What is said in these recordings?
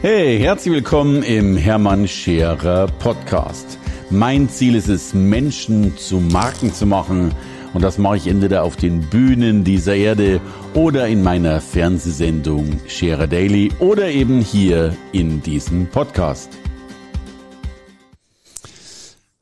Hey, herzlich willkommen im Hermann Scherer Podcast. Mein Ziel ist es, Menschen zu Marken zu machen. Und das mache ich entweder auf den Bühnen dieser Erde oder in meiner Fernsehsendung Scherer Daily oder eben hier in diesem Podcast.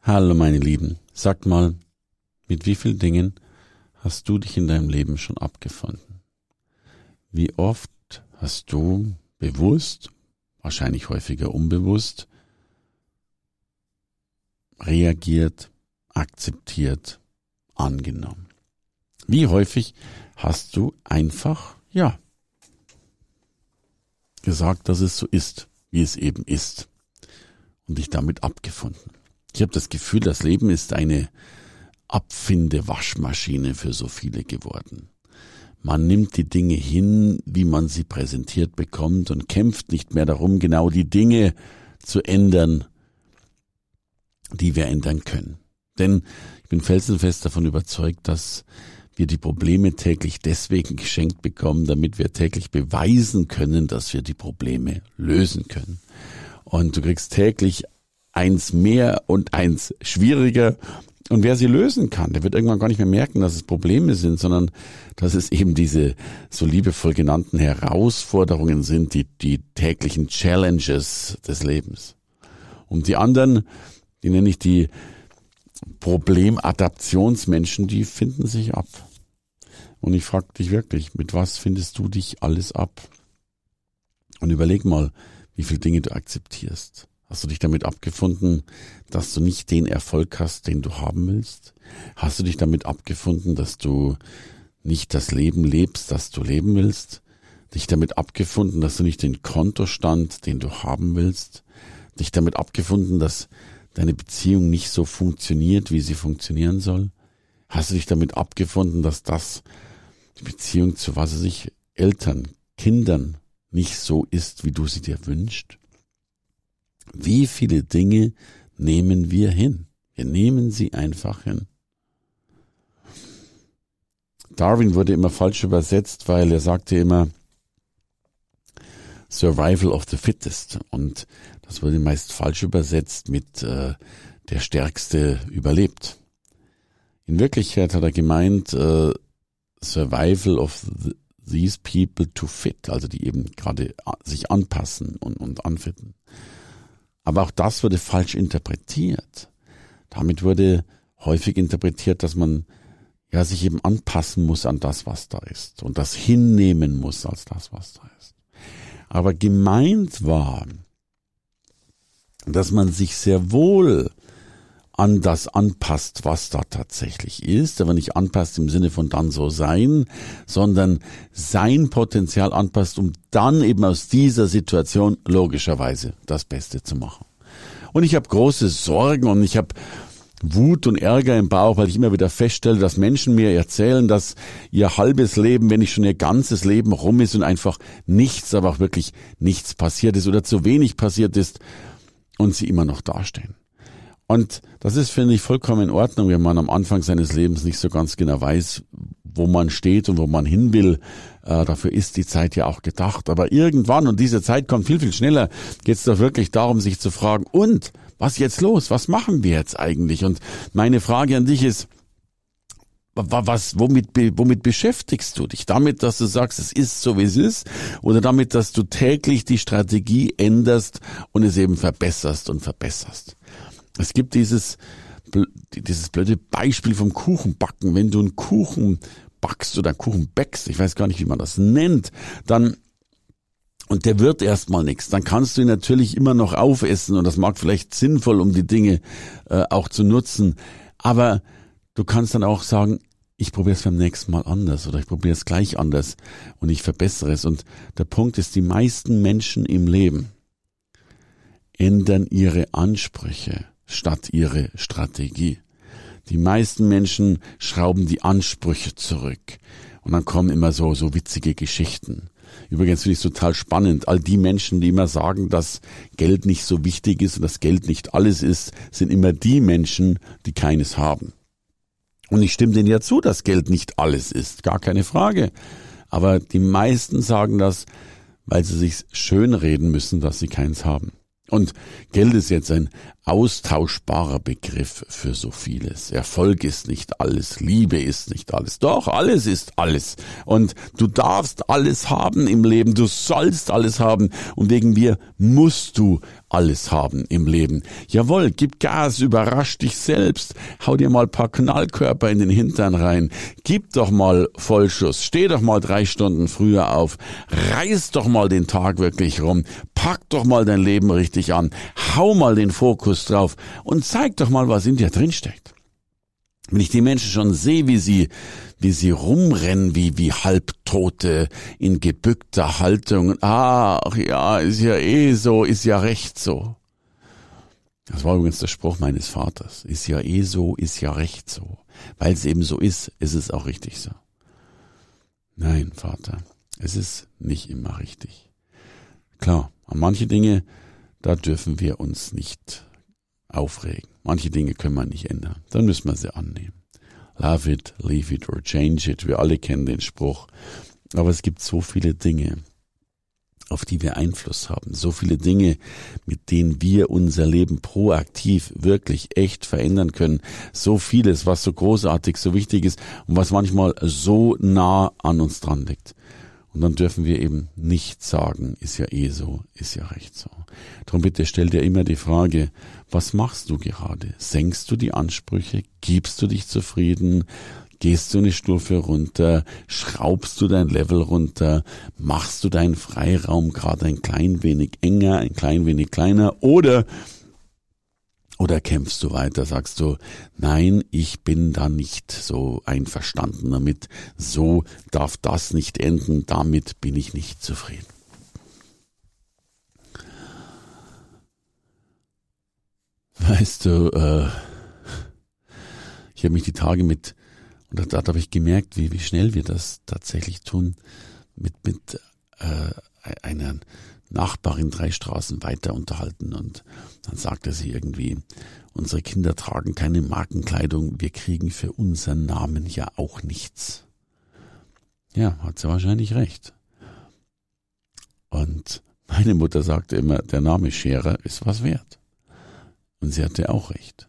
Hallo meine Lieben, sagt mal, mit wie vielen Dingen hast du dich in deinem Leben schon abgefunden? Wie oft hast du bewusst wahrscheinlich häufiger unbewusst, reagiert, akzeptiert, angenommen. Wie häufig hast du einfach, ja, gesagt, dass es so ist, wie es eben ist und dich damit abgefunden. Ich habe das Gefühl, das Leben ist eine Abfinde-Waschmaschine für so viele geworden. Man nimmt die Dinge hin, wie man sie präsentiert bekommt und kämpft nicht mehr darum, genau die Dinge zu ändern, die wir ändern können. Denn ich bin felsenfest davon überzeugt, dass wir die Probleme täglich deswegen geschenkt bekommen, damit wir täglich beweisen können, dass wir die Probleme lösen können. Und du kriegst täglich eins mehr und eins schwieriger und wer sie lösen kann, der wird irgendwann gar nicht mehr merken, dass es Probleme sind, sondern dass es eben diese so liebevoll genannten Herausforderungen sind, die, die täglichen Challenges des Lebens. Und die anderen, die nenne ich die Problemadaptionsmenschen, die finden sich ab. Und ich frage dich wirklich, mit was findest du dich alles ab? Und überleg mal, wie viele Dinge du akzeptierst. Hast du dich damit abgefunden, dass du nicht den Erfolg hast, den du haben willst? Hast du dich damit abgefunden, dass du nicht das Leben lebst, das du leben willst? Dich damit abgefunden, dass du nicht den Kontostand, den du haben willst? Dich damit abgefunden, dass deine Beziehung nicht so funktioniert, wie sie funktionieren soll? Hast du dich damit abgefunden, dass das die Beziehung zu was sich Eltern, Kindern nicht so ist, wie du sie dir wünschst? Wie viele Dinge nehmen wir hin? Wir nehmen sie einfach hin. Darwin wurde immer falsch übersetzt, weil er sagte immer Survival of the Fittest und das wurde meist falsch übersetzt mit äh, der Stärkste überlebt. In Wirklichkeit hat er gemeint äh, Survival of the, these people to fit, also die eben gerade sich anpassen und, und anfitten. Aber auch das wurde falsch interpretiert. Damit wurde häufig interpretiert, dass man ja sich eben anpassen muss an das, was da ist und das hinnehmen muss als das, was da ist. Aber gemeint war, dass man sich sehr wohl an das anpasst, was da tatsächlich ist, aber nicht anpasst im Sinne von dann so sein, sondern sein Potenzial anpasst, um dann eben aus dieser Situation logischerweise das Beste zu machen. Und ich habe große Sorgen und ich habe Wut und Ärger im Bauch, weil ich immer wieder feststelle, dass Menschen mir erzählen, dass ihr halbes Leben, wenn nicht schon ihr ganzes Leben rum ist und einfach nichts, aber auch wirklich nichts passiert ist oder zu wenig passiert ist und sie immer noch dastehen. Und das ist, finde ich, vollkommen in Ordnung, wenn man am Anfang seines Lebens nicht so ganz genau weiß, wo man steht und wo man hin will. Äh, dafür ist die Zeit ja auch gedacht. Aber irgendwann, und diese Zeit kommt viel, viel schneller, geht es doch wirklich darum, sich zu fragen, und was jetzt los? Was machen wir jetzt eigentlich? Und meine Frage an dich ist, was, womit, womit beschäftigst du dich? Damit, dass du sagst, es ist so, wie es ist? Oder damit, dass du täglich die Strategie änderst und es eben verbesserst und verbesserst? Es gibt dieses, dieses blöde Beispiel vom Kuchenbacken. Wenn du einen Kuchen backst oder einen Kuchen bäckst, ich weiß gar nicht, wie man das nennt, dann und der wird erstmal nichts, dann kannst du ihn natürlich immer noch aufessen und das mag vielleicht sinnvoll, um die Dinge äh, auch zu nutzen. Aber du kannst dann auch sagen, ich probiere es beim nächsten Mal anders oder ich probiere es gleich anders und ich verbessere es. Und der Punkt ist, die meisten Menschen im Leben ändern ihre Ansprüche statt ihre Strategie. Die meisten Menschen schrauben die Ansprüche zurück. Und dann kommen immer so, so witzige Geschichten. Übrigens finde ich es total spannend. All die Menschen, die immer sagen, dass Geld nicht so wichtig ist und dass Geld nicht alles ist, sind immer die Menschen, die keines haben. Und ich stimme denen ja zu, dass Geld nicht alles ist. Gar keine Frage. Aber die meisten sagen das, weil sie sich schönreden müssen, dass sie keins haben. Und Geld ist jetzt ein austauschbarer Begriff für so vieles. Erfolg ist nicht alles, Liebe ist nicht alles. Doch, alles ist alles. Und du darfst alles haben im Leben, du sollst alles haben. Und wegen mir musst du alles haben im Leben. Jawohl, gib Gas, überrasch dich selbst, hau dir mal paar Knallkörper in den Hintern rein, gib doch mal Vollschuss, steh doch mal drei Stunden früher auf, reiß doch mal den Tag wirklich rum, pack doch mal dein Leben richtig an, hau mal den Fokus drauf und zeig doch mal, was in dir drinsteckt. Wenn ich die Menschen schon sehe, wie sie, wie sie rumrennen, wie, wie Halbtote in gebückter Haltung. Ach ja, ist ja eh so, ist ja recht so. Das war übrigens der Spruch meines Vaters. Ist ja eh so, ist ja recht so. Weil es eben so ist, ist es auch richtig so. Nein, Vater, es ist nicht immer richtig. Klar, an manche Dinge, da dürfen wir uns nicht aufregen. Manche Dinge können wir nicht ändern. Dann müssen wir sie annehmen. Love it, leave it or change it. Wir alle kennen den Spruch. Aber es gibt so viele Dinge, auf die wir Einfluss haben. So viele Dinge, mit denen wir unser Leben proaktiv wirklich echt verändern können. So vieles, was so großartig, so wichtig ist und was manchmal so nah an uns dran liegt. Und dann dürfen wir eben nicht sagen, ist ja eh so, ist ja recht so. Darum bitte stell dir immer die Frage, was machst du gerade? Senkst du die Ansprüche? Gibst du dich zufrieden? Gehst du eine Stufe runter? Schraubst du dein Level runter? Machst du deinen Freiraum gerade ein klein wenig enger, ein klein wenig kleiner? Oder oder kämpfst du weiter, sagst du, nein, ich bin da nicht so einverstanden damit, so darf das nicht enden, damit bin ich nicht zufrieden. Weißt du, äh, ich habe mich die Tage mit, und da, habe ich gemerkt, wie, wie schnell wir das tatsächlich tun, mit, mit äh, einer Nachbarin drei Straßen weiter unterhalten und dann sagte sie irgendwie, unsere Kinder tragen keine Markenkleidung, wir kriegen für unseren Namen ja auch nichts. Ja, hat sie wahrscheinlich recht. Und meine Mutter sagte immer, der Name Scherer ist was wert. Und sie hatte auch recht.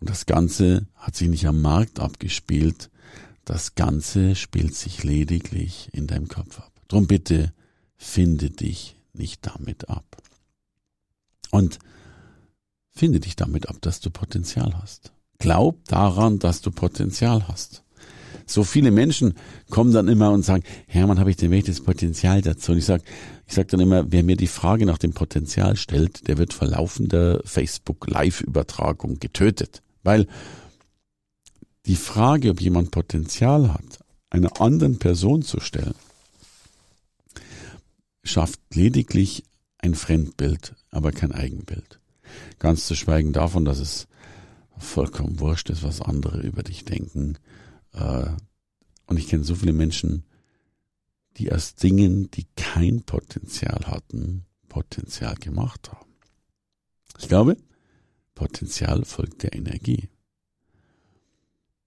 Und das Ganze hat sich nicht am Markt abgespielt, das Ganze spielt sich lediglich in deinem Kopf ab. Drum bitte, finde dich nicht damit ab. Und finde dich damit ab, dass du Potenzial hast. Glaub daran, dass du Potenzial hast. So viele Menschen kommen dann immer und sagen, Hermann, habe ich denn das Potenzial dazu? Und ich sage ich sag dann immer, wer mir die Frage nach dem Potenzial stellt, der wird vor laufender Facebook-Live-Übertragung getötet. Weil die Frage, ob jemand Potenzial hat, einer anderen Person zu stellen, schafft lediglich ein Fremdbild, aber kein Eigenbild. Ganz zu schweigen davon, dass es vollkommen wurscht ist, was andere über dich denken. Äh, und ich kenne so viele Menschen, die aus Dingen, die kein Potenzial hatten, Potenzial gemacht haben. Ich glaube, Potenzial folgt der Energie.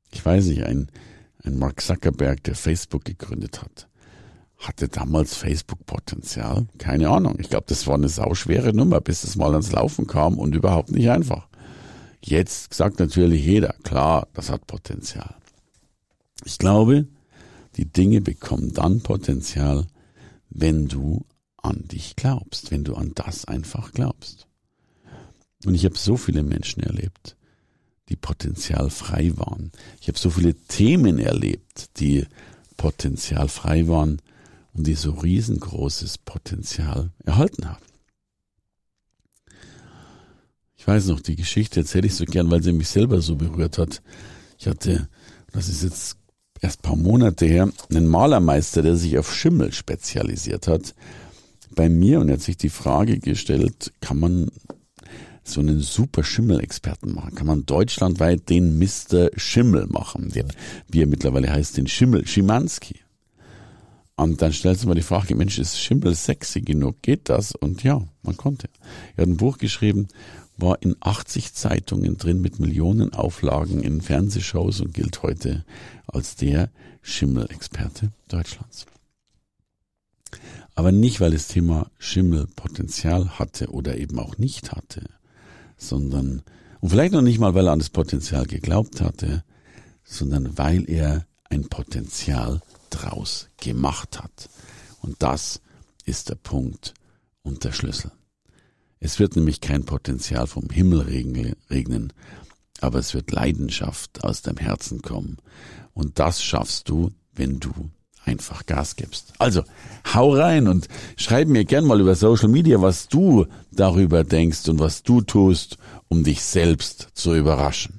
Ich weiß nicht, ein, ein Mark Zuckerberg, der Facebook gegründet hat, hatte damals Facebook Potenzial? Keine Ahnung. Ich glaube, das war eine sauschwere Nummer, bis es mal ans Laufen kam und überhaupt nicht einfach. Jetzt sagt natürlich jeder, klar, das hat Potenzial. Ich glaube, die Dinge bekommen dann Potenzial, wenn du an dich glaubst, wenn du an das einfach glaubst. Und ich habe so viele Menschen erlebt, die potenzialfrei waren. Ich habe so viele Themen erlebt, die potenzialfrei waren und die so riesengroßes Potenzial erhalten haben. Ich weiß noch, die Geschichte erzähle ich so gern, weil sie mich selber so berührt hat. Ich hatte, das ist jetzt erst paar Monate her, einen Malermeister, der sich auf Schimmel spezialisiert hat, bei mir und er hat sich die Frage gestellt, kann man so einen super Schimmelexperten machen? Kann man deutschlandweit den Mr. Schimmel machen, der, wie er mittlerweile heißt, den Schimmel Schimanski? Und dann stellst du mal die Frage, Mensch, ist Schimmel sexy genug? Geht das? Und ja, man konnte. Er hat ein Buch geschrieben, war in 80 Zeitungen drin mit Millionen Auflagen in Fernsehshows und gilt heute als der Schimmelexperte Deutschlands. Aber nicht, weil das Thema Schimmel Potenzial hatte oder eben auch nicht hatte, sondern, und vielleicht noch nicht mal, weil er an das Potenzial geglaubt hatte, sondern weil er ein Potenzial draus gemacht hat. Und das ist der Punkt und der Schlüssel. Es wird nämlich kein Potenzial vom Himmel regnen, aber es wird Leidenschaft aus deinem Herzen kommen. Und das schaffst du, wenn du einfach Gas gibst. Also, hau rein und schreib mir gern mal über Social Media, was du darüber denkst und was du tust, um dich selbst zu überraschen.